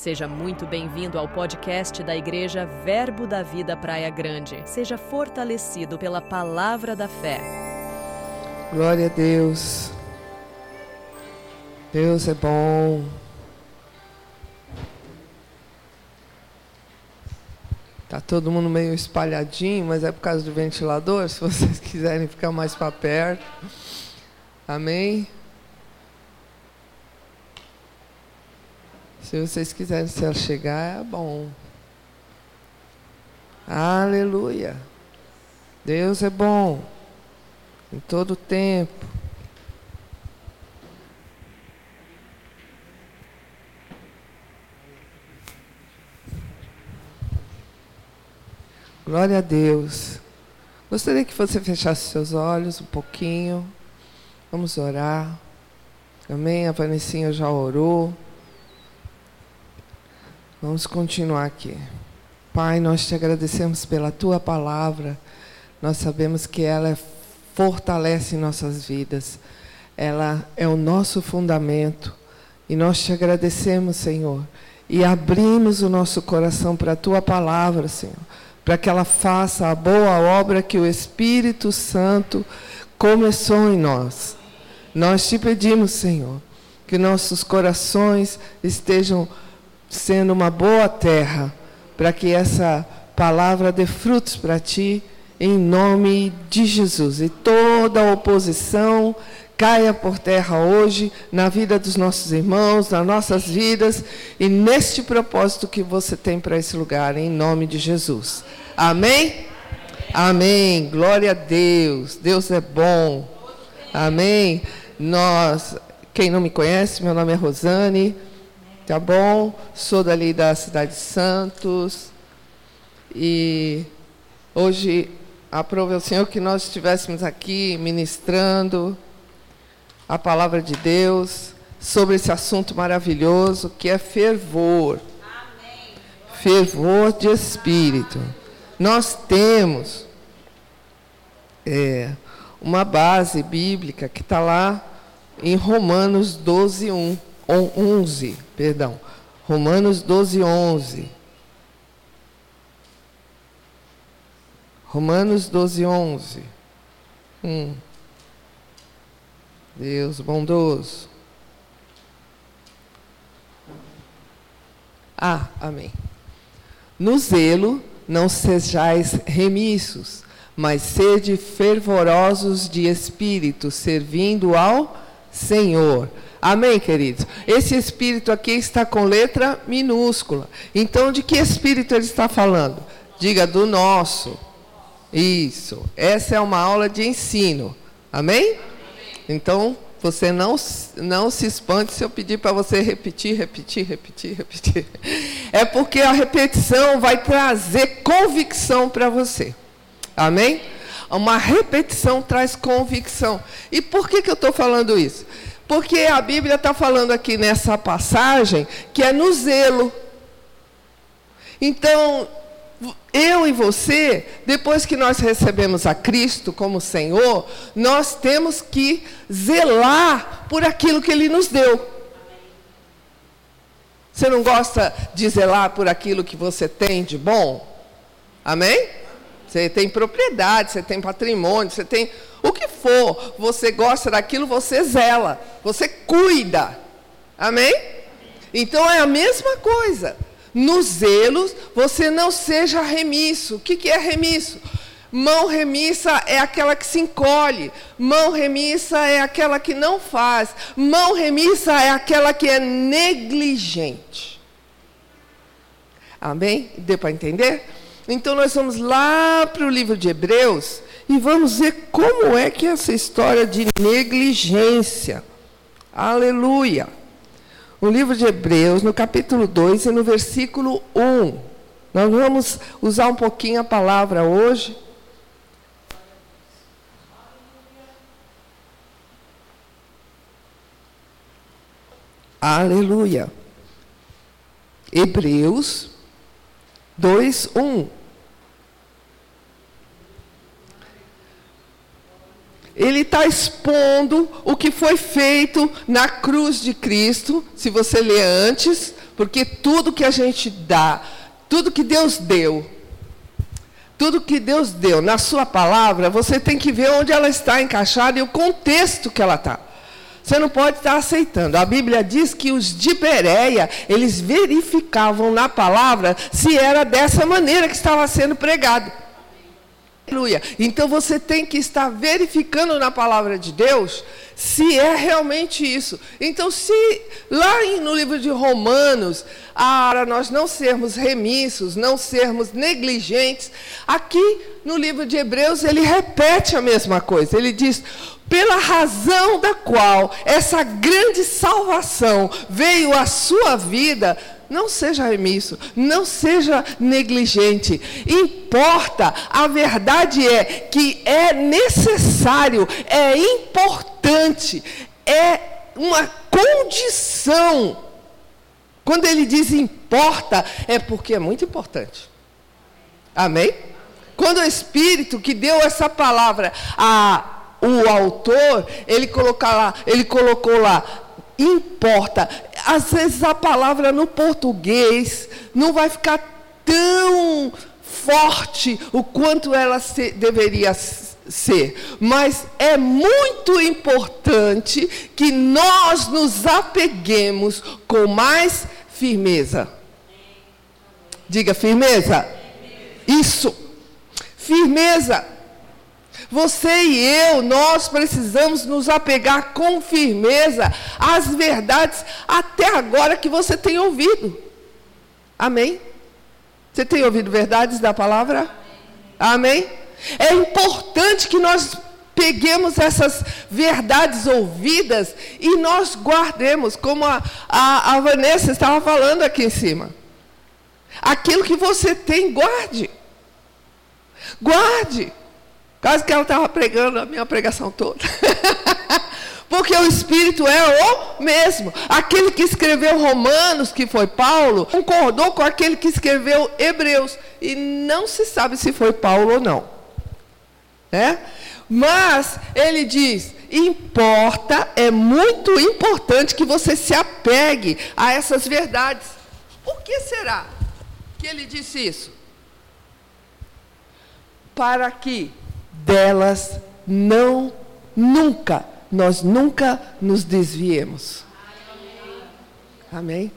Seja muito bem-vindo ao podcast da Igreja Verbo da Vida Praia Grande. Seja fortalecido pela palavra da fé. Glória a Deus. Deus é bom. Tá todo mundo meio espalhadinho, mas é por causa do ventilador. Se vocês quiserem ficar mais para perto. Amém. Se vocês quiserem se chegar, é bom. Aleluia. Deus é bom. Em todo tempo. Glória a Deus. Gostaria que você fechasse seus olhos um pouquinho. Vamos orar. Amém? A Vanessinha já orou. Vamos continuar aqui. Pai, nós te agradecemos pela tua palavra. Nós sabemos que ela fortalece nossas vidas. Ela é o nosso fundamento. E nós te agradecemos, Senhor. E abrimos o nosso coração para a tua palavra, Senhor. Para que ela faça a boa obra que o Espírito Santo começou em nós. Nós te pedimos, Senhor, que nossos corações estejam sendo uma boa terra, para que essa palavra dê frutos para ti, em nome de Jesus. E toda oposição caia por terra hoje, na vida dos nossos irmãos, nas nossas vidas, e neste propósito que você tem para esse lugar, em nome de Jesus. Amém? Amém. Glória a Deus. Deus é bom. Amém. Nós, quem não me conhece, meu nome é Rosane tá bom? Sou dali da cidade de Santos. E hoje aprove ao Senhor que nós estivéssemos aqui ministrando a palavra de Deus sobre esse assunto maravilhoso que é fervor. Amém. Fervor de espírito. Nós temos é, uma base bíblica que está lá em Romanos 12, 1. 11, perdão. Romanos 12, 11. Romanos 12, 11. Hum. Deus bondoso. Ah, amém. No zelo não sejais remissos, mas sede fervorosos de espírito, servindo ao Senhor Amém, queridos? Esse espírito aqui está com letra minúscula. Então, de que espírito ele está falando? Diga do nosso. Isso. Essa é uma aula de ensino. Amém? Então, você não, não se espante se eu pedir para você repetir, repetir, repetir, repetir. É porque a repetição vai trazer convicção para você. Amém? Uma repetição traz convicção. E por que, que eu estou falando isso? Porque a Bíblia está falando aqui nessa passagem que é no zelo. Então, eu e você, depois que nós recebemos a Cristo como Senhor, nós temos que zelar por aquilo que Ele nos deu. Você não gosta de zelar por aquilo que você tem de bom? Amém? Você tem propriedade, você tem patrimônio, você tem o que for, você gosta daquilo, você zela, você cuida. Amém? Então é a mesma coisa. Nos zelos, você não seja remisso. O que, que é remisso? Mão remissa é aquela que se encolhe. Mão remissa é aquela que não faz. Mão remissa é aquela que é negligente. Amém? Deu para entender? Então nós vamos lá para o livro de Hebreus e vamos ver como é que é essa história de negligência. Aleluia. O livro de Hebreus, no capítulo 2 e no versículo 1. Nós vamos usar um pouquinho a palavra hoje. Aleluia. Hebreus 2, 1. ele está expondo o que foi feito na cruz de Cristo. Se você ler antes, Porque tudo que a gente dá, tudo que Deus deu, tudo que Deus deu na sua palavra, você tem que ver onde ela está encaixada e o contexto que ela está. Você não pode estar aceitando. A Bíblia diz que os de Bereia, eles verificavam na palavra se era dessa maneira que estava sendo pregado. Aleluia. Então você tem que estar verificando na palavra de Deus se é realmente isso. Então, se lá no livro de Romanos, para nós não sermos remissos, não sermos negligentes, aqui no livro de Hebreus ele repete a mesma coisa. Ele diz: pela razão da qual essa grande salvação veio à sua vida, não seja remisso, não seja negligente. Importa, a verdade é que é necessário, é importante, é uma condição. Quando ele diz importa, é porque é muito importante. Amém? Quando o Espírito que deu essa palavra a o autor, ele colocar lá, ele colocou lá importa. Às vezes a palavra no português não vai ficar tão forte o quanto ela se, deveria ser, mas é muito importante que nós nos apeguemos com mais firmeza. Diga firmeza. Isso. Firmeza. Você e eu, nós precisamos nos apegar com firmeza às verdades até agora que você tem ouvido. Amém? Você tem ouvido verdades da palavra? Amém? É importante que nós peguemos essas verdades ouvidas e nós guardemos, como a, a, a Vanessa estava falando aqui em cima. Aquilo que você tem, guarde. Guarde. Quase que ela estava pregando a minha pregação toda. Porque o Espírito é o mesmo. Aquele que escreveu Romanos, que foi Paulo, concordou com aquele que escreveu Hebreus. E não se sabe se foi Paulo ou não. Né? Mas ele diz: importa, é muito importante que você se apegue a essas verdades. Por que será que ele disse isso? Para que delas não, nunca, nós nunca nos desviemos. Amém?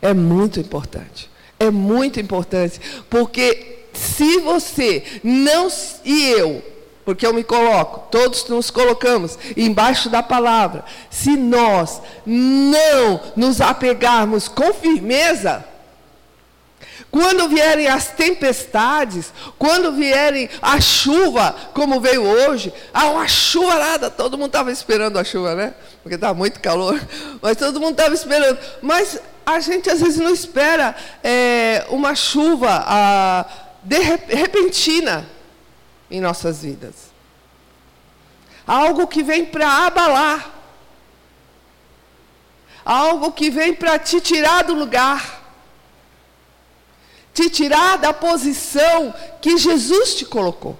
É muito importante. É muito importante. Porque se você não, e eu, porque eu me coloco, todos nos colocamos embaixo da palavra, se nós não nos apegarmos com firmeza, quando vierem as tempestades, quando vierem a chuva, como veio hoje, ah, uma chuvarada, todo mundo estava esperando a chuva, né? Porque estava muito calor, mas todo mundo estava esperando. Mas a gente às vezes não espera é, uma chuva ah, de repentina em nossas vidas. Algo que vem para abalar. Algo que vem para te tirar do lugar te tirar da posição que Jesus te colocou.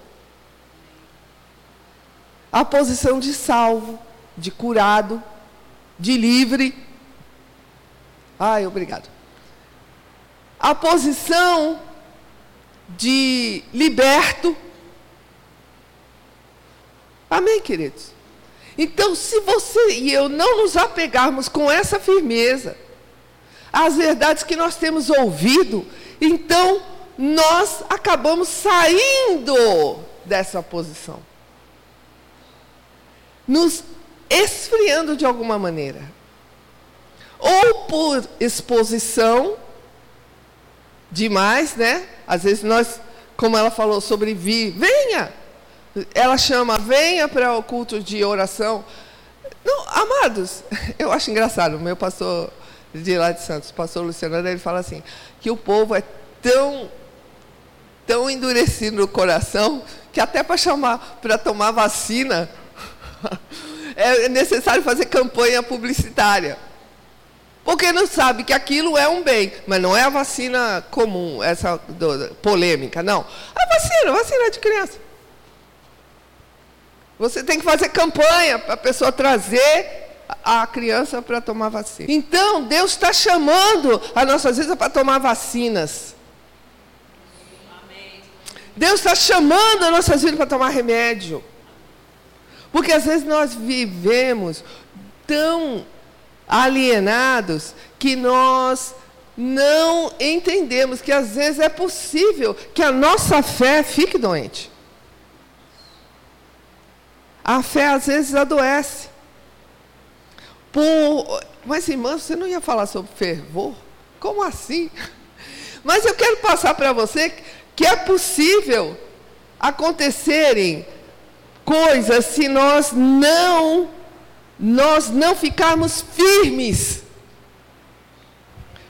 A posição de salvo, de curado, de livre. Ai, obrigado. A posição de liberto. Amém, queridos? Então, se você e eu não nos apegarmos com essa firmeza às verdades que nós temos ouvido, então, nós acabamos saindo dessa posição. Nos esfriando de alguma maneira. Ou por exposição demais, né? Às vezes nós, como ela falou sobre vir, venha. Ela chama, venha para o culto de oração. Não, amados, eu acho engraçado, meu pastor de lá de Santos, o pastor Luciano, ele fala assim, que o povo é tão, tão endurecido no coração, que até para chamar, para tomar vacina, é necessário fazer campanha publicitária. Porque não sabe que aquilo é um bem, mas não é a vacina comum, essa do, polêmica, não. A vacina, a vacina de criança. Você tem que fazer campanha para a pessoa trazer a criança para tomar vacina. Então, Deus está chamando as nossas vidas para tomar vacinas. Deus está chamando as nossas vidas para tomar remédio. Porque às vezes nós vivemos tão alienados que nós não entendemos que às vezes é possível que a nossa fé fique doente. A fé às vezes adoece. Por... Mas, irmã, você não ia falar sobre fervor? Como assim? Mas eu quero passar para você que é possível acontecerem coisas se nós não nós não ficarmos firmes,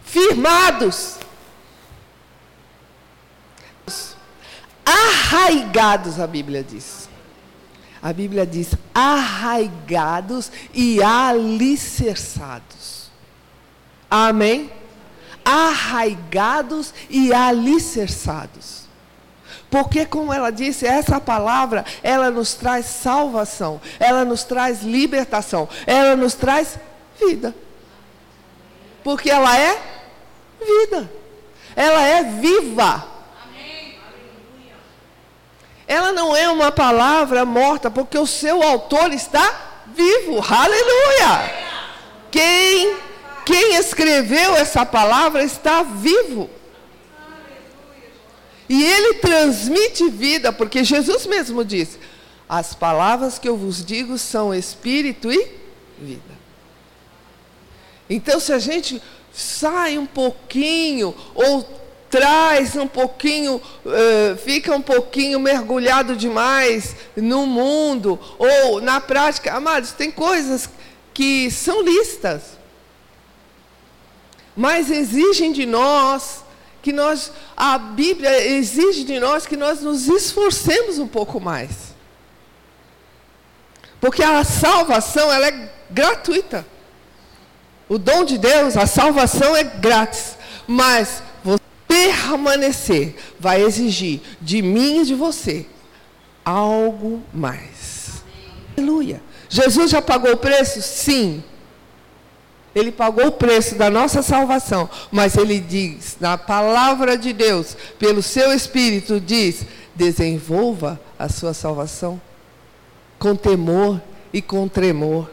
firmados, arraigados, a Bíblia diz. A Bíblia diz arraigados e alicerçados. Amém? Arraigados e alicerçados. Porque, como ela disse, essa palavra, ela nos traz salvação, ela nos traz libertação, ela nos traz vida. Porque ela é vida. Ela é viva. Ela não é uma palavra morta, porque o seu autor está vivo. Aleluia! Quem, quem escreveu essa palavra está vivo. E ele transmite vida, porque Jesus mesmo disse: As palavras que eu vos digo são espírito e vida. Então, se a gente sai um pouquinho, ou traz um pouquinho, uh, fica um pouquinho mergulhado demais no mundo, ou na prática. Amados, tem coisas que são listas, mas exigem de nós que nós, a Bíblia exige de nós que nós nos esforcemos um pouco mais. Porque a salvação, ela é gratuita. O dom de Deus, a salvação é grátis. Mas permanecer vai exigir de mim e de você algo mais. Aleluia. Jesus já pagou o preço? Sim. Ele pagou o preço da nossa salvação, mas ele diz, na palavra de Deus, pelo seu Espírito, diz: desenvolva a sua salvação com temor e com tremor.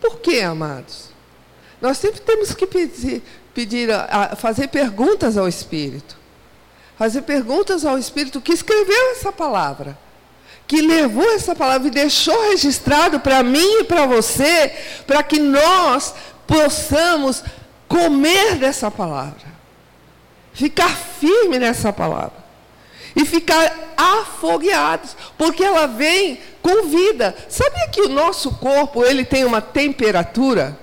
Por quê, amados? Nós sempre temos que pedir, pedir fazer perguntas ao Espírito. Fazer perguntas ao Espírito que escreveu essa palavra. Que levou essa palavra e deixou registrado para mim e para você, para que nós possamos comer dessa palavra. Ficar firme nessa palavra. E ficar afogueados, porque ela vem com vida. Sabia que o nosso corpo, ele tem uma temperatura?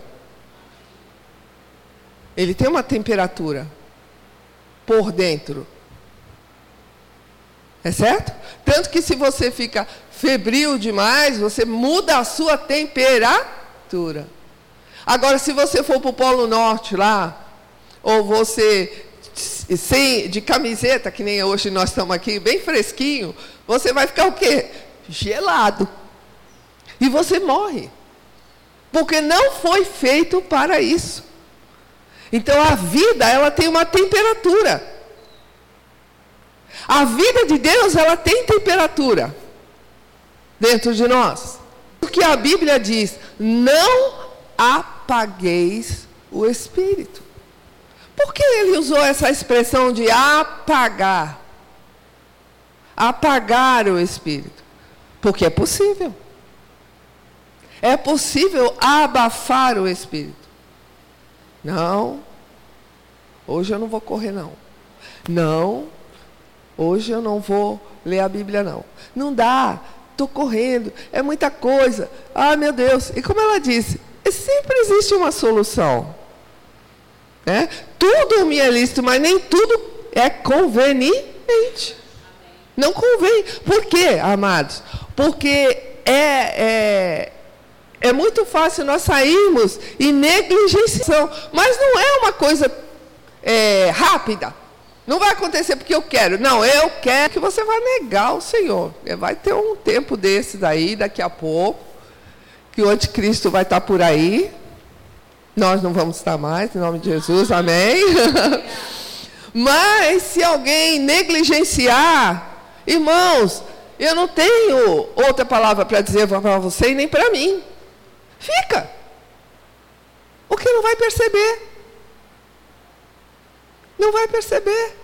Ele tem uma temperatura por dentro. É certo? Tanto que se você fica febril demais, você muda a sua temperatura. Agora, se você for para o Polo Norte lá, ou você sem, de camiseta, que nem hoje nós estamos aqui, bem fresquinho, você vai ficar o quê? Gelado. E você morre. Porque não foi feito para isso. Então a vida, ela tem uma temperatura. A vida de Deus, ela tem temperatura dentro de nós. O que a Bíblia diz: não apagueis o espírito. Por que ele usou essa expressão de apagar? Apagar o espírito. Porque é possível. É possível abafar o espírito. Não, hoje eu não vou correr, não. Não, hoje eu não vou ler a Bíblia, não. Não dá, estou correndo, é muita coisa. Ah, meu Deus. E como ela disse, sempre existe uma solução. Né? Tudo me é lícito, mas nem tudo é conveniente. Não convém. Por quê, amados? Porque é, é, é muito fácil nós sairmos e negligenciação, mas não é uma coisa é, rápida. Não vai acontecer porque eu quero. Não, eu quero que você vá negar o Senhor. É, vai ter um tempo desse daí, daqui a pouco, que o anticristo vai estar por aí. Nós não vamos estar mais, em nome de Jesus, amém. Mas se alguém negligenciar, irmãos, eu não tenho outra palavra para dizer para você e nem para mim. Fica. O que não vai perceber? Não vai perceber.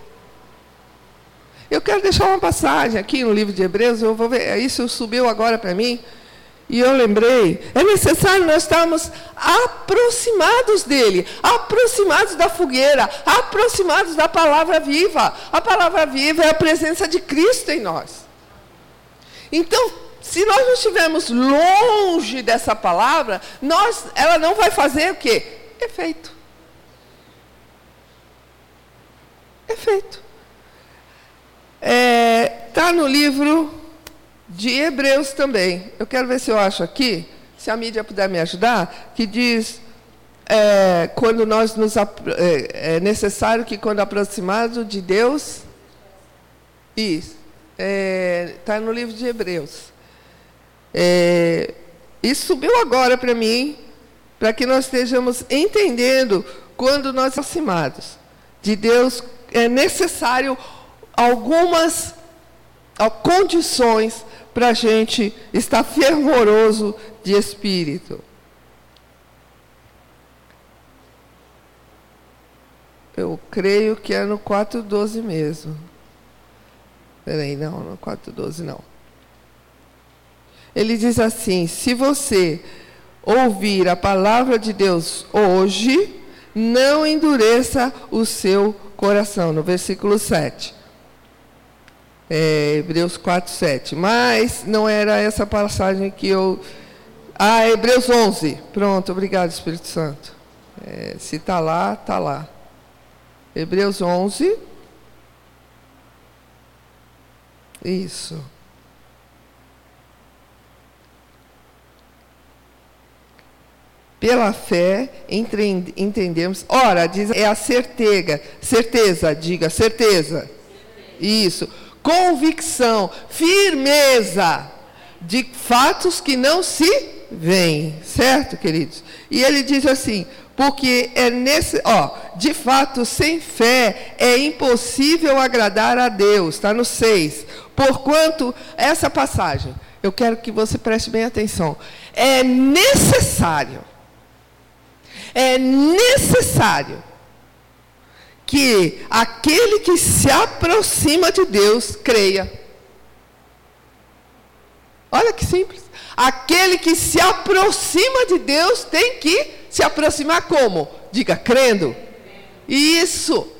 Eu quero deixar uma passagem aqui no livro de Hebreus, eu vou ver, isso subiu agora para mim. E eu lembrei, é necessário nós estarmos aproximados dele, aproximados da fogueira, aproximados da palavra viva. A palavra viva é a presença de Cristo em nós. Então, se nós não estivermos longe dessa palavra, nós, ela não vai fazer o quê? Efeito. Efeito. Está é, tá no livro de Hebreus também. Eu quero ver se eu acho aqui, se a mídia puder me ajudar, que diz é, quando nós nos é, é, necessário que quando aproximado de Deus, isso está é, no livro de Hebreus. É, isso subiu agora para mim, para que nós estejamos entendendo quando nós aproximados de Deus é necessário algumas condições para a gente estar fervoroso de espírito. Eu creio que é no 4,12 mesmo. Peraí, não, no 4,12 não. Ele diz assim: se você ouvir a palavra de Deus hoje, não endureça o seu coração. No versículo 7 é, Hebreus 4, 7. Mas não era essa passagem que eu. Ah, Hebreus 11. Pronto, obrigado, Espírito Santo. É, se está lá, está lá. Hebreus 11. Isso. Pela fé entendemos. Ora, diz, é a certeza, certeza, diga certeza. Isso convicção, firmeza de fatos que não se veem, certo, queridos? E ele diz assim: porque é nesse, ó, de fato, sem fé é impossível agradar a Deus, está no 6. Porquanto, essa passagem, eu quero que você preste bem atenção, é necessário, é necessário que aquele que se aproxima de Deus creia. Olha que simples. Aquele que se aproxima de Deus tem que se aproximar como? Diga, crendo. Isso.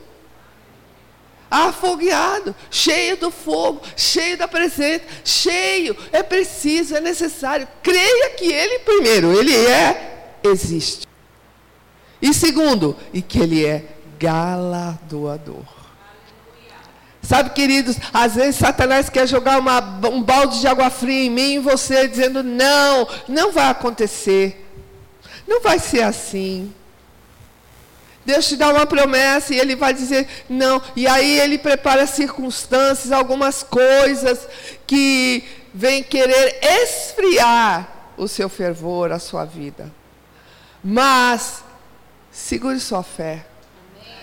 Afogueado, cheio do fogo, cheio da presença, cheio, é preciso, é necessário. Creia que Ele, primeiro, Ele é, existe. E segundo, e que Ele é galardoador. Sabe, queridos, às vezes Satanás quer jogar uma, um balde de água fria em mim e você, dizendo: não, não vai acontecer. Não vai ser assim. Deus te dá uma promessa e ele vai dizer não. E aí ele prepara circunstâncias, algumas coisas que vêm querer esfriar o seu fervor, a sua vida. Mas segure sua fé.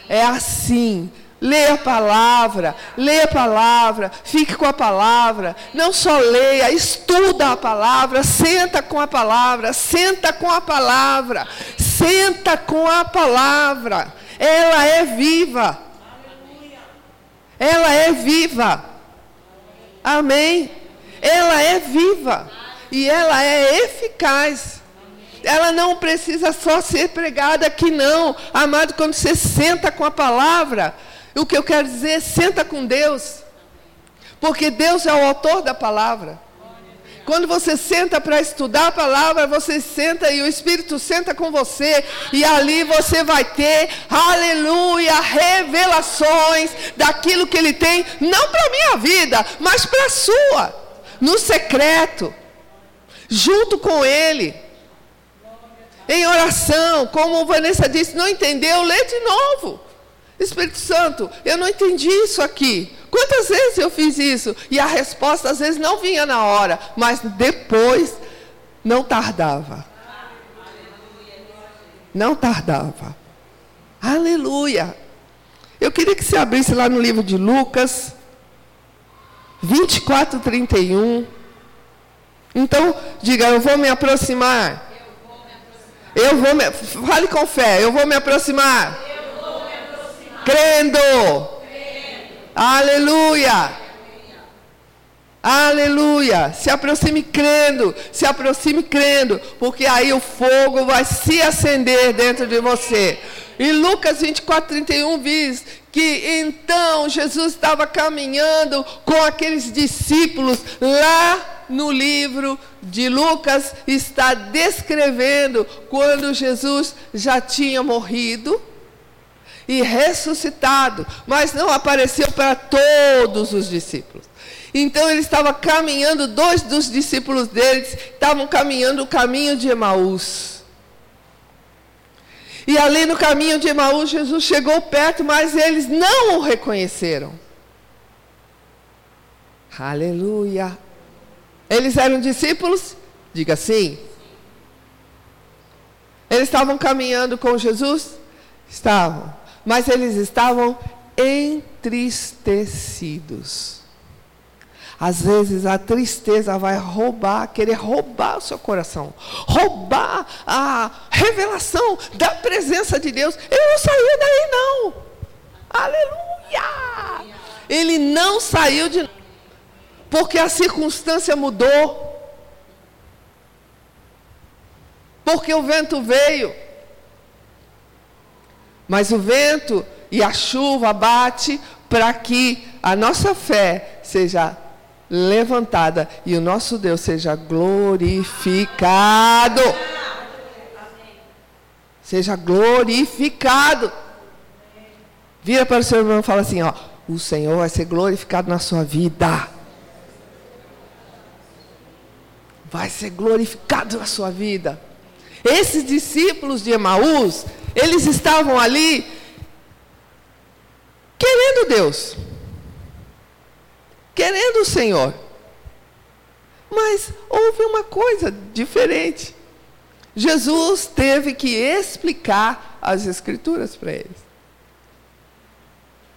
É assim. Leia a palavra, leia a palavra, fique com a palavra. Não só leia, estuda a palavra, senta com a palavra, senta com a palavra, senta com a palavra. Ela é viva. Ela é viva. Amém? Ela é viva. E ela é eficaz. Ela não precisa só ser pregada aqui, não. Amado, quando você senta com a palavra, o que eu quero dizer é senta com Deus. Porque Deus é o autor da palavra. Quando você senta para estudar a palavra, você senta e o Espírito senta com você, e ali você vai ter, aleluia, revelações daquilo que Ele tem, não para a minha vida, mas para a sua, no secreto, junto com Ele em oração, como Vanessa disse, não entendeu, lê de novo. Espírito Santo, eu não entendi isso aqui. Quantas vezes eu fiz isso? E a resposta às vezes não vinha na hora, mas depois não tardava. Não tardava. Aleluia. Eu queria que você abrisse lá no livro de Lucas, 24, 31. Então, diga, eu vou me aproximar. Eu vou me, fale com fé, eu vou me aproximar. Eu vou me aproximar. Crendo. Crendo. Aleluia. Aleluia. Se aproxime crendo, se aproxime crendo, porque aí o fogo vai se acender dentro de você. E Lucas 24, 31 diz que então Jesus estava caminhando com aqueles discípulos lá no livro de Lucas, está descrevendo quando Jesus já tinha morrido e ressuscitado, mas não apareceu para todos os discípulos. Então ele estava caminhando, dois dos discípulos deles estavam caminhando o caminho de Emaús. E ali no caminho de Emaús, Jesus chegou perto, mas eles não o reconheceram. Aleluia. Eles eram discípulos? Diga sim. Eles estavam caminhando com Jesus? Estavam. Mas eles estavam entristecidos. Às vezes a tristeza vai roubar, querer roubar o seu coração, roubar a revelação da presença de Deus. Ele não saiu daí, não. Aleluia! Ele não saiu de. Porque a circunstância mudou. Porque o vento veio. Mas o vento e a chuva bate para que a nossa fé seja levantada e o nosso Deus seja glorificado. Seja glorificado. Vira para o seu irmão e fala assim: ó, o Senhor vai ser glorificado na sua vida. Vai ser glorificado na sua vida. Esses discípulos de Emaús, eles estavam ali querendo Deus querendo o Senhor. Mas houve uma coisa diferente. Jesus teve que explicar as Escrituras para eles.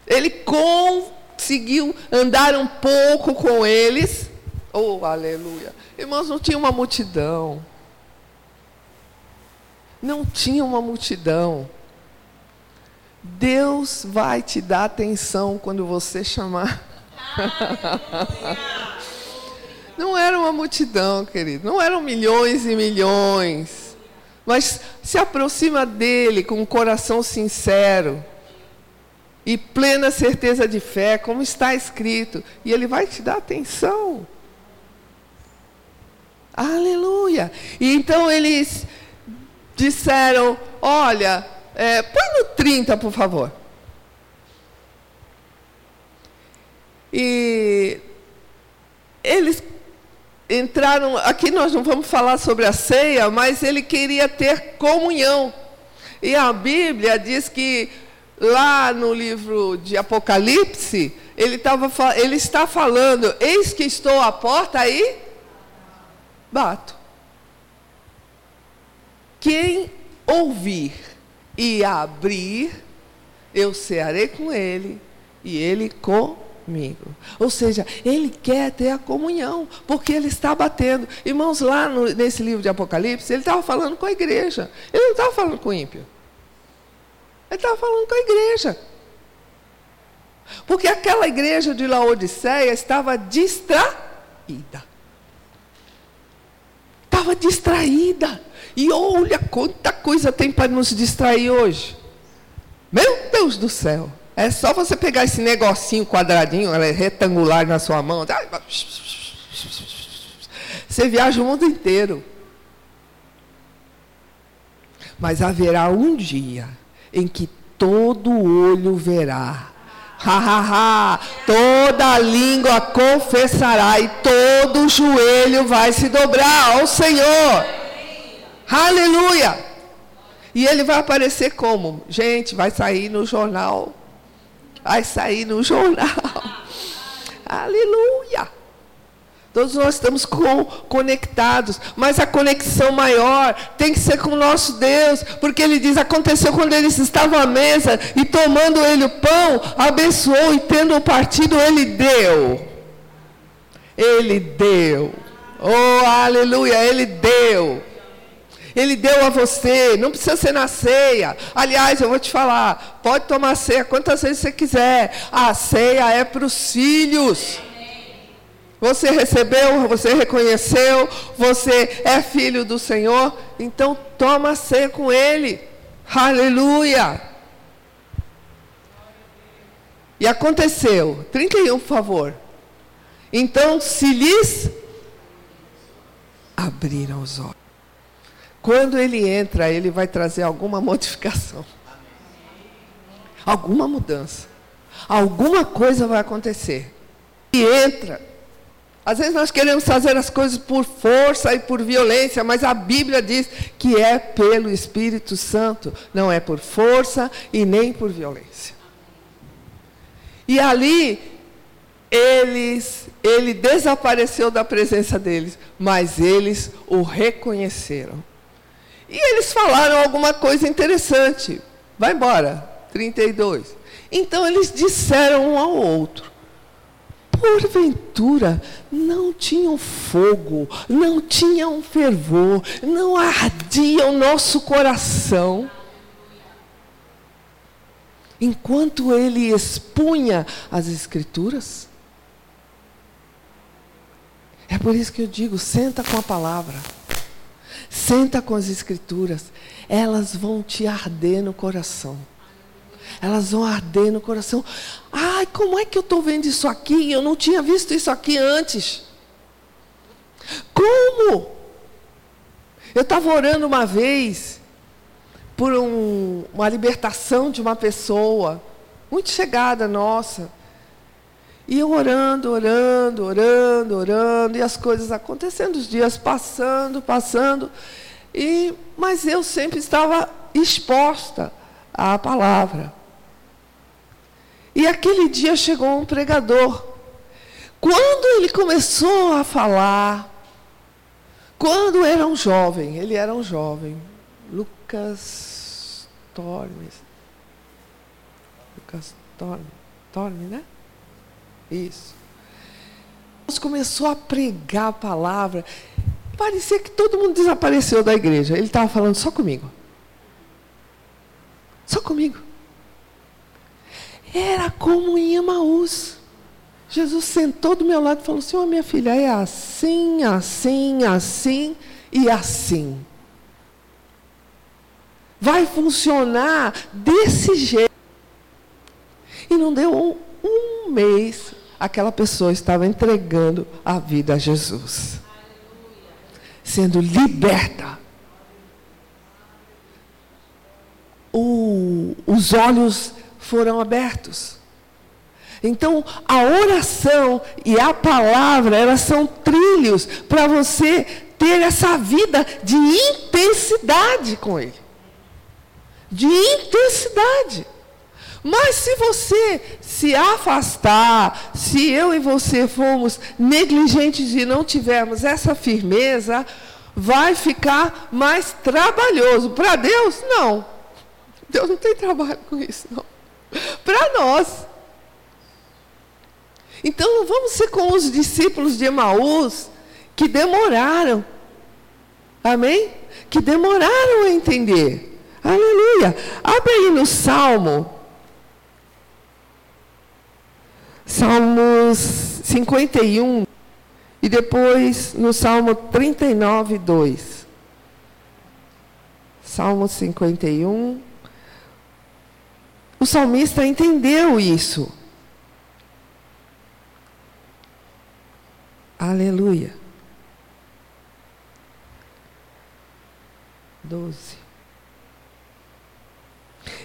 Ele conseguiu andar um pouco com eles. Oh, aleluia. Irmãos, não tinha uma multidão. Não tinha uma multidão. Deus vai te dar atenção quando você chamar. Não era uma multidão, querido. Não eram milhões e milhões. Mas se aproxima dele com um coração sincero e plena certeza de fé, como está escrito, e ele vai te dar atenção. Aleluia! E então eles disseram: Olha, é, põe no 30, por favor. E eles entraram. Aqui nós não vamos falar sobre a ceia, mas ele queria ter comunhão. E a Bíblia diz que lá no livro de Apocalipse, ele, tava, ele está falando: Eis que estou à porta aí, bato. Quem ouvir e abrir, eu cearei com ele e ele com comigo. Ou seja, ele quer ter a comunhão, porque ele está batendo. Irmãos, lá no, nesse livro de Apocalipse, ele estava falando com a igreja. Ele não estava falando com o ímpio. Ele estava falando com a igreja. Porque aquela igreja de Laodiceia estava distraída. Estava distraída. E olha quanta coisa tem para nos distrair hoje. Meu Deus do céu. É só você pegar esse negocinho quadradinho, ela é retangular na sua mão. Você viaja o mundo inteiro. Mas haverá um dia em que todo olho verá. Ha, ha, ha. Toda língua confessará e todo joelho vai se dobrar ao Senhor. Aleluia. E ele vai aparecer como? Gente, vai sair no jornal Vai sair no jornal. Aleluia. Todos nós estamos com, conectados, mas a conexão maior tem que ser com o nosso Deus, porque ele diz: aconteceu quando eles estavam à mesa e tomando ele o pão, abençoou e tendo o partido, ele deu. Ele deu. Oh, aleluia, ele deu. Ele deu a você, não precisa ser na ceia. Aliás, eu vou te falar, pode tomar ceia quantas vezes você quiser. A ceia é para os filhos. Você recebeu, você reconheceu, você é filho do Senhor, então toma ceia com Ele. Aleluia! E aconteceu, 31, por favor. Então se lhes abriram os olhos. Quando ele entra, ele vai trazer alguma modificação. Alguma mudança. Alguma coisa vai acontecer. E entra, às vezes nós queremos fazer as coisas por força e por violência, mas a Bíblia diz que é pelo Espírito Santo, não é por força e nem por violência. E ali eles, ele desapareceu da presença deles, mas eles o reconheceram. E eles falaram alguma coisa interessante. Vai embora, 32. Então eles disseram um ao outro: porventura não tinham fogo, não tinham fervor, não ardia o nosso coração. Enquanto ele expunha as Escrituras. É por isso que eu digo: senta com a palavra, senta com as Escrituras, elas vão te arder no coração elas vão arder no coração. Ai, como é que eu estou vendo isso aqui? Eu não tinha visto isso aqui antes. Como? Eu estava orando uma vez por um, uma libertação de uma pessoa, muito chegada nossa. E eu orando, orando, orando, orando, e as coisas acontecendo, os dias passando, passando. E, mas eu sempre estava exposta à palavra. E aquele dia chegou um pregador. Quando ele começou a falar, quando era um jovem, ele era um jovem, Lucas Tormes. Lucas Tormes, Tormes, né? Isso. Deus começou a pregar a palavra. Parecia que todo mundo desapareceu da igreja. Ele estava falando só comigo. Só comigo. Era como em Emaús. Jesus sentou do meu lado e falou oh, minha filha, é assim, assim, assim e assim. Vai funcionar desse jeito. E não deu um, um mês, aquela pessoa estava entregando a vida a Jesus. Sendo liberta. O, os olhos foram abertos. Então, a oração e a palavra, elas são trilhos para você ter essa vida de intensidade com Ele. De intensidade. Mas se você se afastar, se eu e você formos negligentes e não tivermos essa firmeza, vai ficar mais trabalhoso. Para Deus, não. Deus não tem trabalho com isso, não. Para nós. Então não vamos ser como os discípulos de Emaús que demoraram. Amém? Que demoraram a entender. Aleluia. Abre aí no Salmo. Salmos 51. E depois no Salmo 39, 2. Salmo 51. O salmista entendeu isso. Aleluia. Doze.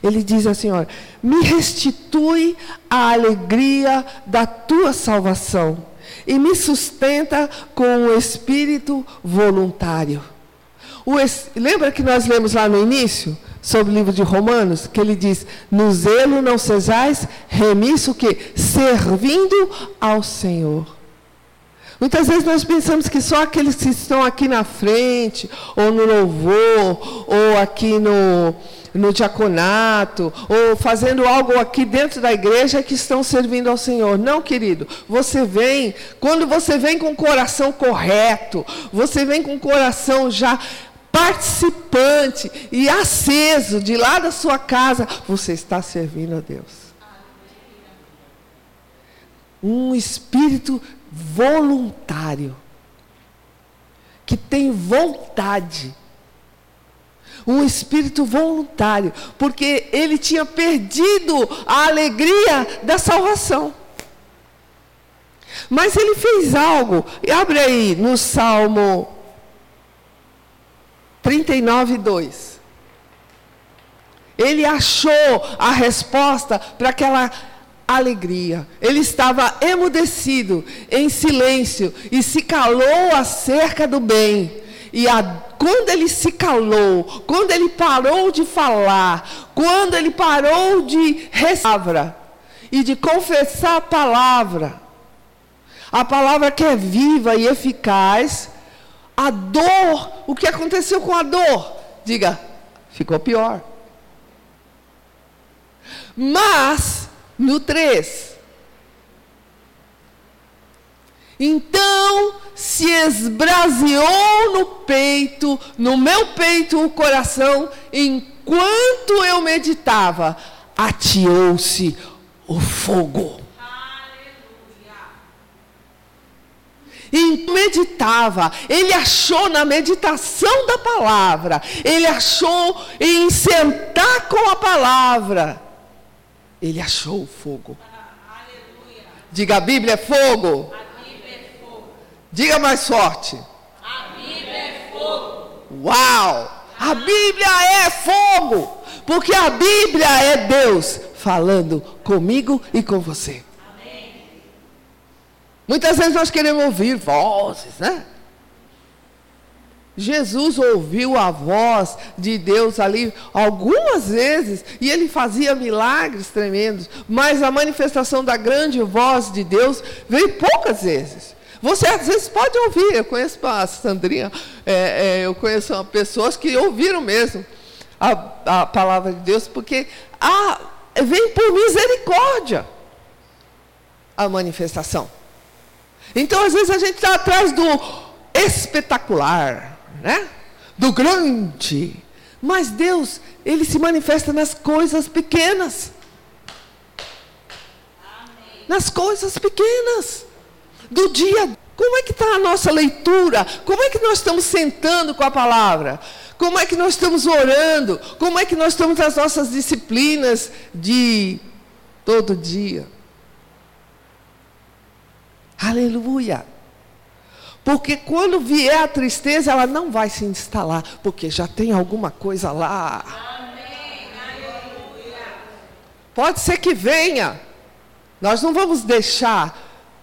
Ele diz assim: olha, me restitui a alegria da tua salvação e me sustenta com o espírito voluntário. O es... Lembra que nós lemos lá no início? Sobre o livro de Romanos, que ele diz: No zelo não sejais remisso que servindo ao Senhor. Muitas vezes nós pensamos que só aqueles que estão aqui na frente, ou no louvor, ou aqui no, no diaconato, ou fazendo algo aqui dentro da igreja que estão servindo ao Senhor. Não, querido. Você vem, quando você vem com o coração correto, você vem com o coração já participante e aceso de lá da sua casa, você está servindo a Deus. Um espírito voluntário, que tem vontade. Um espírito voluntário, porque ele tinha perdido a alegria da salvação. Mas ele fez algo, e abre aí no Salmo 39, 2. Ele achou a resposta para aquela alegria. Ele estava emudecido, em silêncio, e se calou acerca do bem. E a, quando ele se calou, quando ele parou de falar, quando ele parou de palavra e de confessar a palavra, a palavra que é viva e eficaz, a dor, o que aconteceu com a dor? Diga, ficou pior. Mas no 3. Então se esbraseou no peito, no meu peito o coração, enquanto eu meditava, ateou-se o fogo. E meditava, ele achou na meditação da palavra, ele achou em sentar com a palavra ele achou o fogo. Diga, a Bíblia é fogo. Diga mais forte. A Bíblia é fogo. Uau! A Bíblia é fogo. Porque a Bíblia é Deus falando comigo e com você. Muitas vezes nós queremos ouvir vozes, né? Jesus ouviu a voz de Deus ali algumas vezes e ele fazia milagres tremendos, mas a manifestação da grande voz de Deus veio poucas vezes. Você às vezes pode ouvir, eu conheço a Sandrinha, é, é, eu conheço pessoas que ouviram mesmo a, a palavra de Deus, porque a, vem por misericórdia a manifestação. Então às vezes a gente está atrás do espetacular né? Do grande. Mas Deus, ele se manifesta nas coisas pequenas. Amém. Nas coisas pequenas. Do dia. Como é que está a nossa leitura? Como é que nós estamos sentando com a palavra? Como é que nós estamos orando? Como é que nós estamos nas nossas disciplinas de todo dia? Aleluia. Porque quando vier a tristeza, ela não vai se instalar, porque já tem alguma coisa lá. Pode ser que venha. Nós não vamos deixar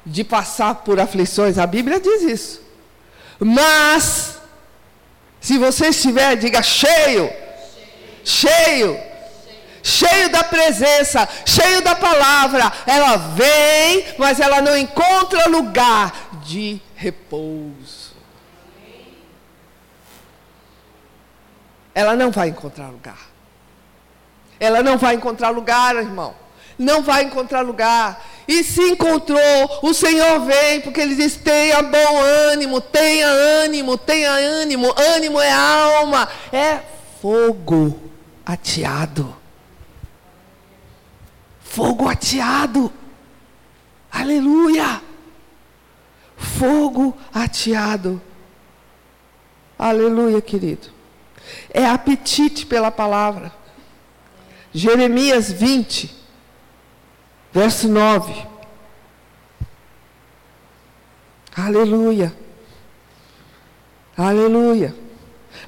de passar por aflições, a Bíblia diz isso. Mas, se você estiver, diga cheio, cheio, cheio da presença, cheio da palavra, ela vem, mas ela não encontra lugar de repouso. Ela não vai encontrar lugar. Ela não vai encontrar lugar, irmão. Não vai encontrar lugar. E se encontrou, o Senhor vem, porque Ele diz: tenha bom ânimo, tenha ânimo, tenha ânimo. Ânimo é alma, é fogo ateado. Fogo ateado. Aleluia fogo ateado. Aleluia, querido. É apetite pela palavra. Jeremias 20, verso 9. Aleluia. Aleluia.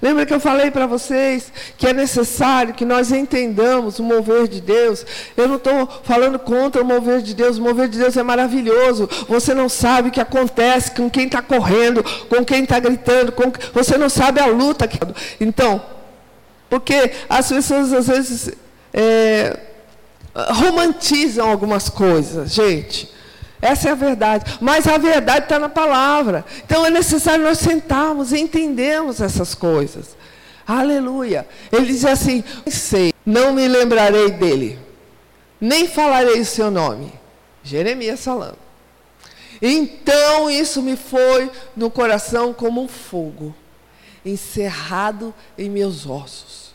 Lembra que eu falei para vocês que é necessário que nós entendamos o mover de Deus? Eu não estou falando contra o mover de Deus, o mover de Deus é maravilhoso. Você não sabe o que acontece com quem está correndo, com quem está gritando, com... você não sabe a luta. Que... Então, porque as pessoas às vezes é, romantizam algumas coisas, gente. Essa é a verdade. Mas a verdade está na palavra. Então é necessário nós sentarmos e entendermos essas coisas. Aleluia. Ele diz assim: sei, não me lembrarei dele, nem falarei o seu nome. Jeremias falando. Então isso me foi no coração como um fogo, encerrado em meus ossos.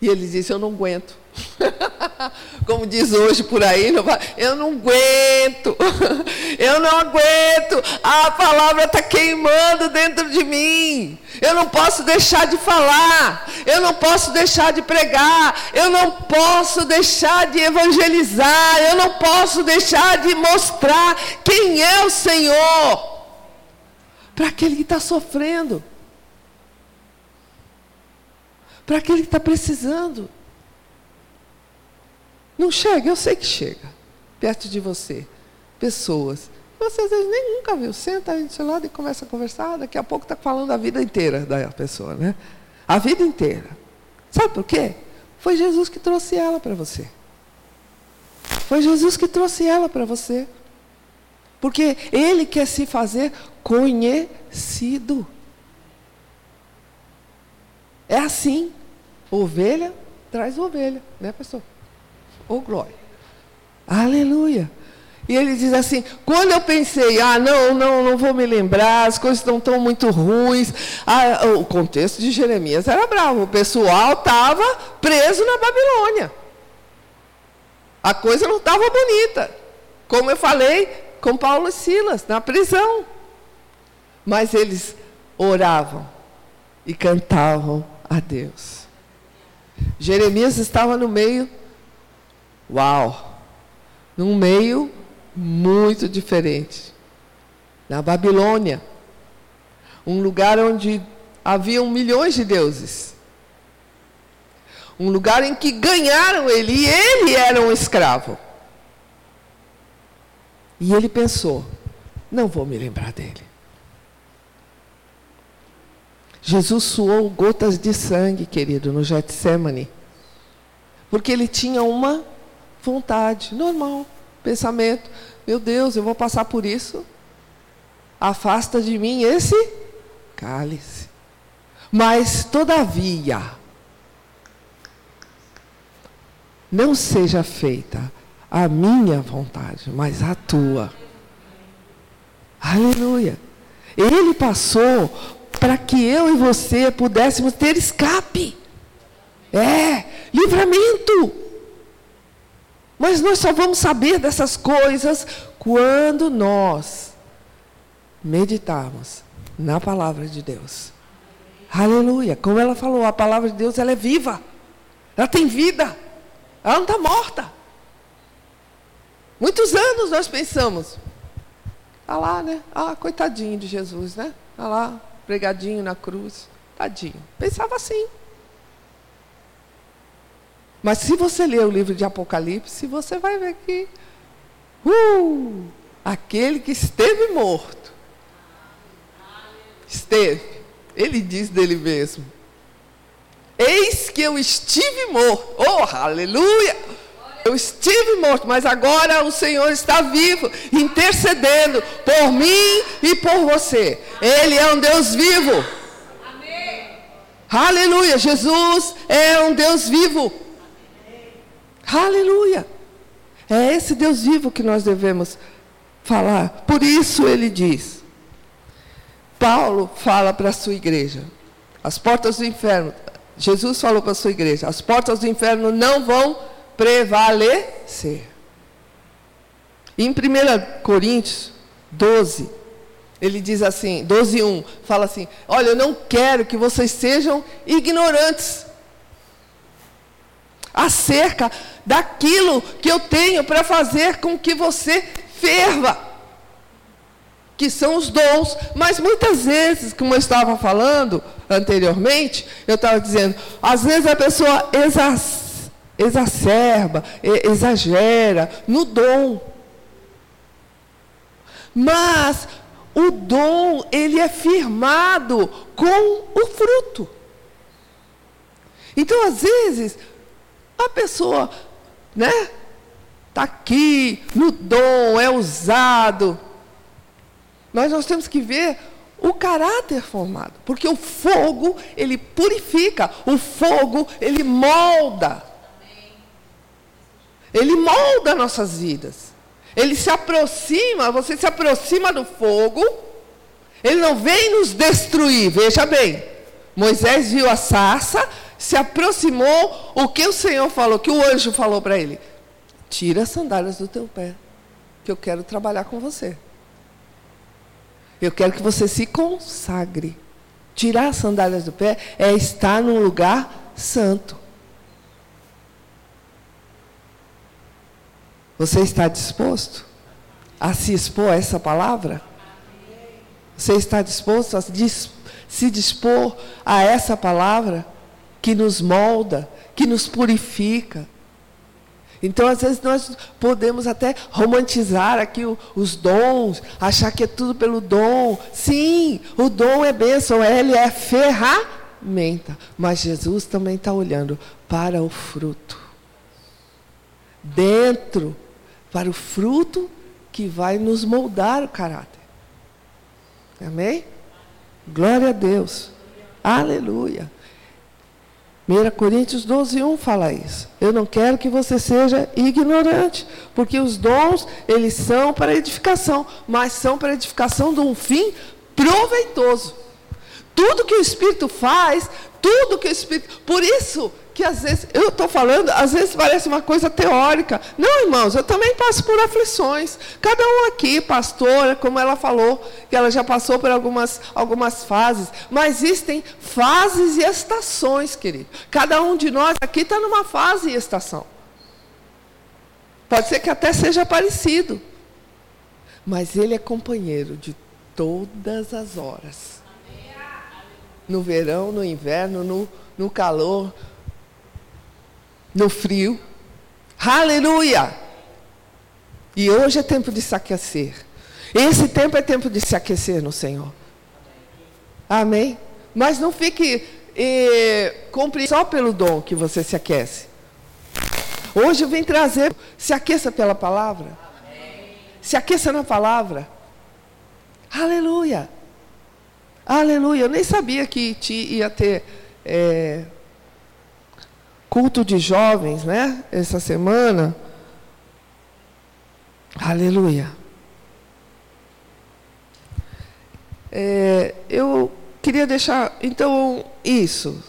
E ele disse: Eu não aguento. Como diz hoje por aí, eu não aguento, eu não aguento, a palavra está queimando dentro de mim, eu não posso deixar de falar, eu não posso deixar de pregar, eu não posso deixar de evangelizar, eu não posso deixar de mostrar quem é o Senhor para aquele que está sofrendo, para aquele que está precisando. Não chega, eu sei que chega. Perto de você. Pessoas. Você às vezes nem nunca viu. Senta aí do seu lado e começa a conversar. Daqui a pouco está falando a vida inteira da pessoa, né? A vida inteira. Sabe por quê? Foi Jesus que trouxe ela para você. Foi Jesus que trouxe ela para você. Porque Ele quer se fazer conhecido. É assim. Ovelha traz ovelha, né, pastor? Oh, glória. Aleluia. E ele diz assim: quando eu pensei, ah, não, não, não vou me lembrar, as coisas estão tão muito ruins. Ah, o contexto de Jeremias era bravo, o pessoal estava preso na Babilônia. A coisa não estava bonita. Como eu falei com Paulo e Silas, na prisão. Mas eles oravam e cantavam a Deus. Jeremias estava no meio Uau! Num meio muito diferente. Na Babilônia, um lugar onde haviam milhões de deuses. Um lugar em que ganharam ele e ele era um escravo. E ele pensou: não vou me lembrar dele. Jesus suou gotas de sangue, querido, no Getsemane, porque ele tinha uma vontade, normal, pensamento. Meu Deus, eu vou passar por isso. Afasta de mim esse cálice. Mas, todavia, não seja feita a minha vontade, mas a tua. Aleluia. Ele passou para que eu e você pudéssemos ter escape. É, livramento. Mas nós só vamos saber dessas coisas quando nós meditarmos na palavra de Deus. Aleluia. Como ela falou, a palavra de Deus ela é viva. Ela tem vida. Ela não está morta. Muitos anos nós pensamos. Está lá, né? Ah, coitadinho de Jesus, né? Está lá, pregadinho na cruz. Tadinho. Pensava assim. Mas se você ler o livro de Apocalipse, você vai ver que uh, aquele que esteve morto, esteve, ele diz dele mesmo: Eis que eu estive morto. Oh, aleluia! Eu estive morto, mas agora o Senhor está vivo, intercedendo por mim e por você. Ele é um Deus vivo. Amém. Aleluia! Jesus é um Deus vivo. Aleluia! É esse Deus vivo que nós devemos falar. Por isso ele diz. Paulo fala para a sua igreja: as portas do inferno. Jesus falou para a sua igreja: as portas do inferno não vão prevalecer. Em 1 Coríntios 12, ele diz assim, 12, 1, fala assim: Olha, eu não quero que vocês sejam ignorantes acerca daquilo que eu tenho para fazer com que você ferva. Que são os dons, mas muitas vezes, como eu estava falando anteriormente, eu estava dizendo, às vezes a pessoa exacerba, exagera no dom. Mas o dom, ele é firmado com o fruto. Então, às vezes, a pessoa, né? está aqui no dom, é usado. Mas nós temos que ver o caráter formado, porque o fogo, ele purifica, o fogo, ele molda. Ele molda nossas vidas. Ele se aproxima, você se aproxima do fogo, ele não vem nos destruir, veja bem. Moisés viu a sarça, se aproximou, o que o Senhor falou, que o anjo falou para ele? Tira as sandálias do teu pé, que eu quero trabalhar com você. Eu quero que você se consagre. Tirar as sandálias do pé é estar num lugar santo. Você está disposto a se expor a essa palavra? Você está disposto a se dispor a essa palavra que nos molda, que nos purifica? Então, às vezes, nós podemos até romantizar aqui os dons, achar que é tudo pelo dom. Sim, o dom é bênção, ele é ferramenta. Mas Jesus também está olhando para o fruto. Dentro para o fruto que vai nos moldar o caráter. Amém? Glória a Deus. Aleluia. 1 Coríntios 12, 1 fala isso. Eu não quero que você seja ignorante, porque os dons, eles são para edificação, mas são para edificação de um fim proveitoso. Tudo que o Espírito faz, tudo que o Espírito. Por isso que às vezes, eu estou falando, às vezes parece uma coisa teórica. Não, irmãos, eu também passo por aflições. Cada um aqui, pastora, como ela falou, que ela já passou por algumas, algumas fases. Mas existem fases e estações, querido. Cada um de nós aqui está numa fase e estação. Pode ser que até seja parecido. Mas ele é companheiro de todas as horas. No verão, no inverno, no, no calor, no frio. Aleluia! E hoje é tempo de se aquecer. Esse tempo é tempo de se aquecer no Senhor. Amém? Mas não fique eh, só pelo dom que você se aquece. Hoje eu vim trazer, se aqueça pela palavra. Se aqueça na palavra. Aleluia. Aleluia. Eu nem sabia que ia ter é, culto de jovens, né? Essa semana. Aleluia. É, eu queria deixar, então, isso,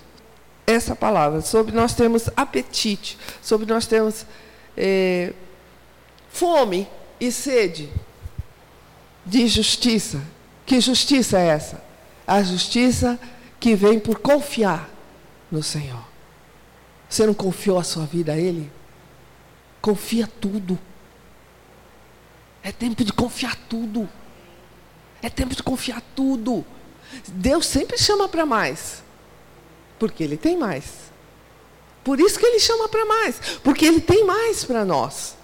essa palavra, sobre nós termos apetite, sobre nós termos é, fome e sede de justiça. Que justiça é essa? A justiça que vem por confiar no Senhor. Você não confiou a sua vida a Ele? Confia tudo. É tempo de confiar tudo. É tempo de confiar tudo. Deus sempre chama para mais. Porque Ele tem mais. Por isso que Ele chama para mais. Porque Ele tem mais para nós.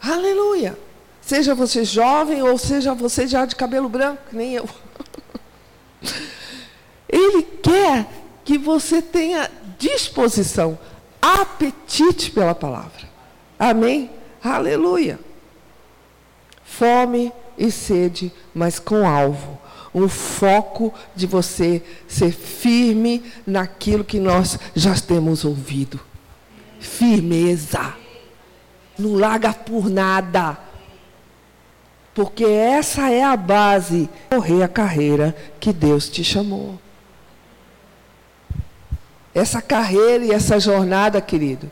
Aleluia. Seja você jovem ou seja você já de cabelo branco, nem eu. Ele quer que você tenha disposição, apetite pela palavra. Amém? Aleluia. Fome e sede, mas com alvo. Um foco de você ser firme naquilo que nós já temos ouvido. Firmeza. Não larga por nada. Porque essa é a base. Correr a carreira que Deus te chamou. Essa carreira e essa jornada, querido,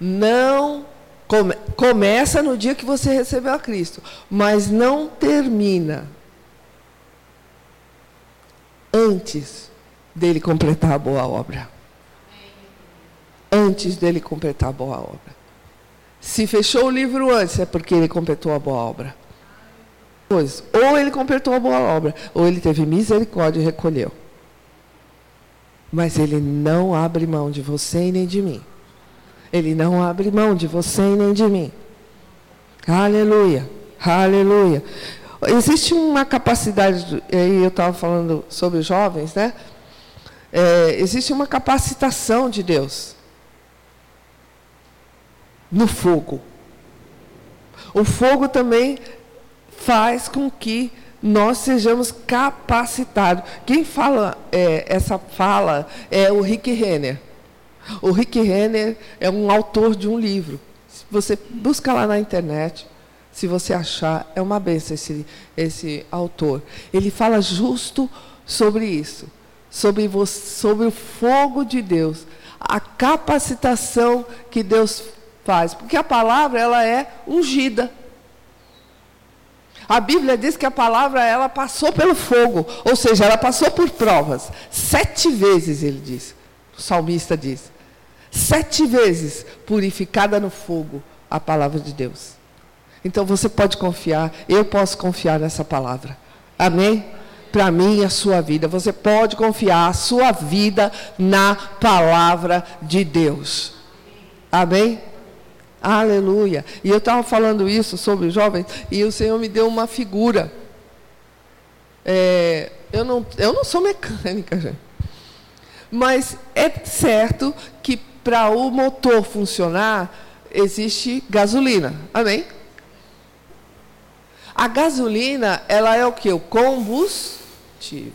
não come, começa no dia que você recebeu a Cristo, mas não termina antes dele completar a boa obra. Antes dele completar a boa obra. Se fechou o livro antes, é porque ele completou a boa obra. Pois, ou ele completou a boa obra, ou ele teve misericórdia e recolheu. Mas Ele não abre mão de você e nem de mim. Ele não abre mão de você e nem de mim. Aleluia, aleluia. Existe uma capacidade, eu estava falando sobre os jovens, né? É, existe uma capacitação de Deus. no fogo. O fogo também faz com que nós sejamos capacitados. Quem fala é, essa fala é o Rick Renner. O Rick Renner é um autor de um livro. Você busca lá na internet, se você achar, é uma benção esse, esse autor. Ele fala justo sobre isso, sobre, você, sobre o fogo de Deus, a capacitação que Deus faz, porque a palavra ela é ungida. A Bíblia diz que a palavra ela passou pelo fogo, ou seja, ela passou por provas. Sete vezes ele diz, o salmista diz. Sete vezes purificada no fogo a palavra de Deus. Então você pode confiar, eu posso confiar nessa palavra. Amém? Para mim e a sua vida. Você pode confiar a sua vida na palavra de Deus. Amém? Aleluia. E eu estava falando isso sobre jovens e o Senhor me deu uma figura. É, eu, não, eu não sou mecânica, gente. Mas é certo que para o motor funcionar, existe gasolina. Amém? A gasolina, ela é o que? O combustível.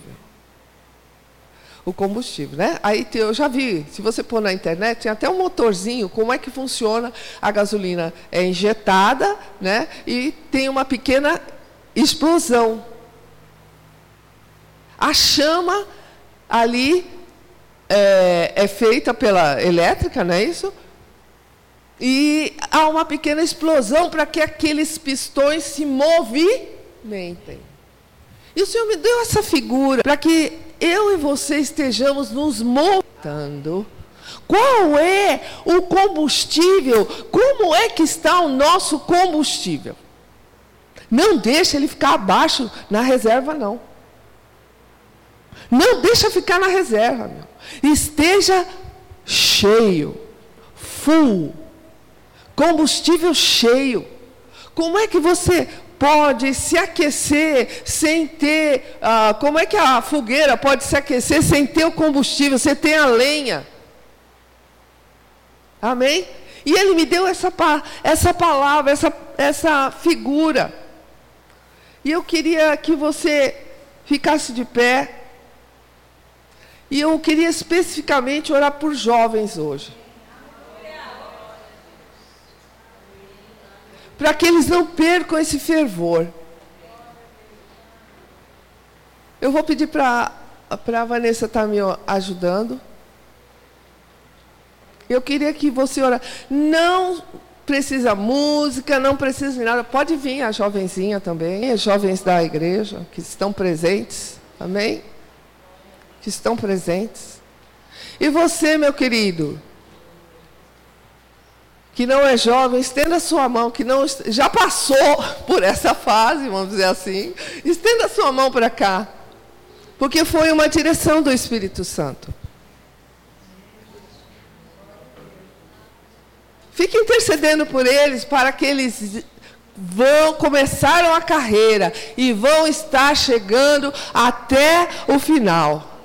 O combustível, né? Aí eu já vi, se você pôr na internet, tem até um motorzinho, como é que funciona a gasolina. É injetada, né? E tem uma pequena explosão. A chama ali é, é feita pela elétrica, não é isso? E há uma pequena explosão para que aqueles pistões se movimentem. E o Senhor me deu essa figura para que eu e você estejamos nos movimentando. Qual é o combustível? Como é que está o nosso combustível? Não deixa ele ficar abaixo na reserva, não. Não deixa ficar na reserva, meu. Esteja cheio, full combustível cheio. Como é que você pode se aquecer sem ter. Ah, como é que a fogueira pode se aquecer sem ter o combustível? Você tem a lenha. Amém? E ele me deu essa, essa palavra, essa, essa figura. E eu queria que você ficasse de pé. E eu queria especificamente orar por jovens hoje. Para que eles não percam esse fervor. Eu vou pedir para a Vanessa estar tá me ajudando. Eu queria que você ora. Não precisa música, não precisa de nada. Pode vir a jovenzinha também, as jovens da igreja que estão presentes. Amém? Que estão presentes. E você, meu querido, que não é jovem, estenda sua mão, que não já passou por essa fase, vamos dizer assim, estenda sua mão para cá. Porque foi uma direção do Espírito Santo. Fique intercedendo por eles para que eles vão começaram a carreira e vão estar chegando até o final.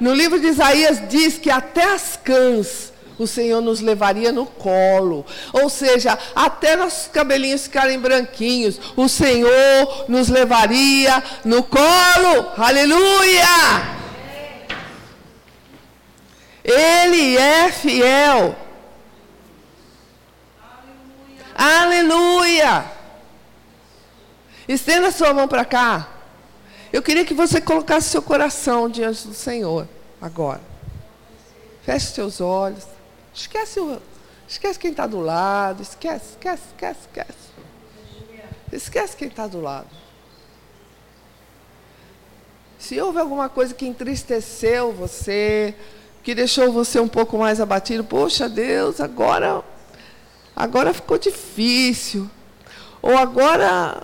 No livro de Isaías diz que até as cãs o Senhor nos levaria no colo. Ou seja, até nossos cabelinhos ficarem branquinhos, o Senhor nos levaria no colo. Aleluia! Ele é fiel. Aleluia. Aleluia. Estenda sua mão para cá. Eu queria que você colocasse seu coração diante do Senhor agora. Feche seus olhos. Esquece, o, esquece quem está do lado, esquece, esquece, esquece, esquece. Esquece quem está do lado. Se houve alguma coisa que entristeceu você, que deixou você um pouco mais abatido, poxa Deus, agora, agora ficou difícil. Ou agora,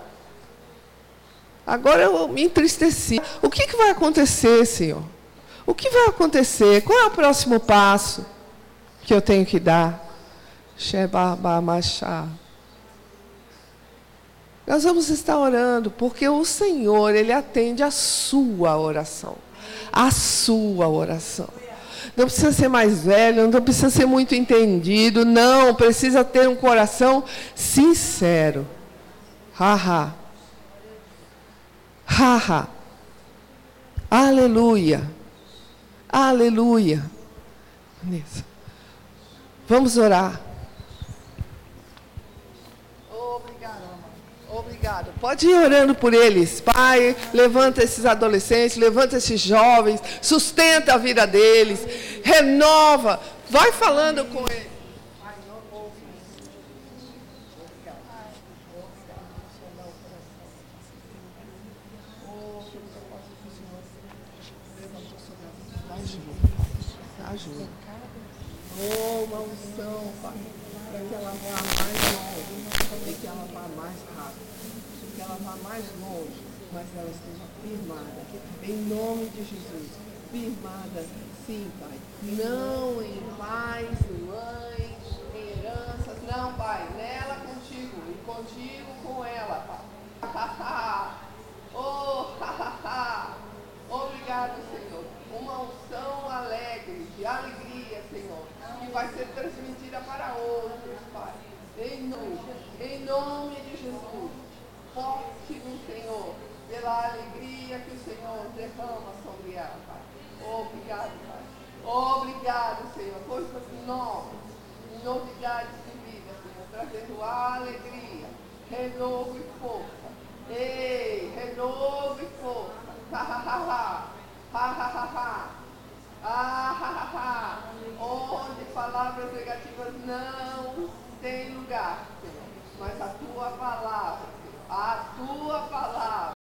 agora eu me entristeci. O que, que vai acontecer, Senhor? O que vai acontecer? Qual é o próximo passo? Que eu tenho que dar. Nós vamos estar orando, porque o Senhor, Ele atende a sua oração. A sua oração. não precisa ser mais velho, não precisa ser muito entendido, não, precisa ter um coração sincero. Haha. Haha. Aleluia. Aleluia. Vamos orar. Obrigado. Pode ir orando por eles. Pai, levanta esses adolescentes, levanta esses jovens, sustenta a vida deles, renova. Vai falando com eles. Unção, Pai, para que ela vá mais longe, que ela vá mais rápido que ela vá mais longe, mas ela esteja firmada. Em nome de Jesus. Firmada, sim, Pai. Não em pais, mães, heranças. Não, Pai. Nela contigo e contigo com ela, Pai. oh, Obrigado, Senhor. Uma unção alegre, de alegria, Senhor, que vai ser transmitida para outros, Pai. Em nome, em nome de Jesus forte no Senhor, pela alegria que o Senhor derrama sobre ela, Pai. Obrigado, Pai. Obrigado, Senhor. Coisas novas, novidades de vida, Senhor, trazendo alegria, renovo e força. Ei, renovo e força. Ha, ha, ha, ha. Ha, ha, ha, ha. Ah, ha, ha, ha. Onde palavras negativas não têm lugar. Mas a tua palavra a tua palavra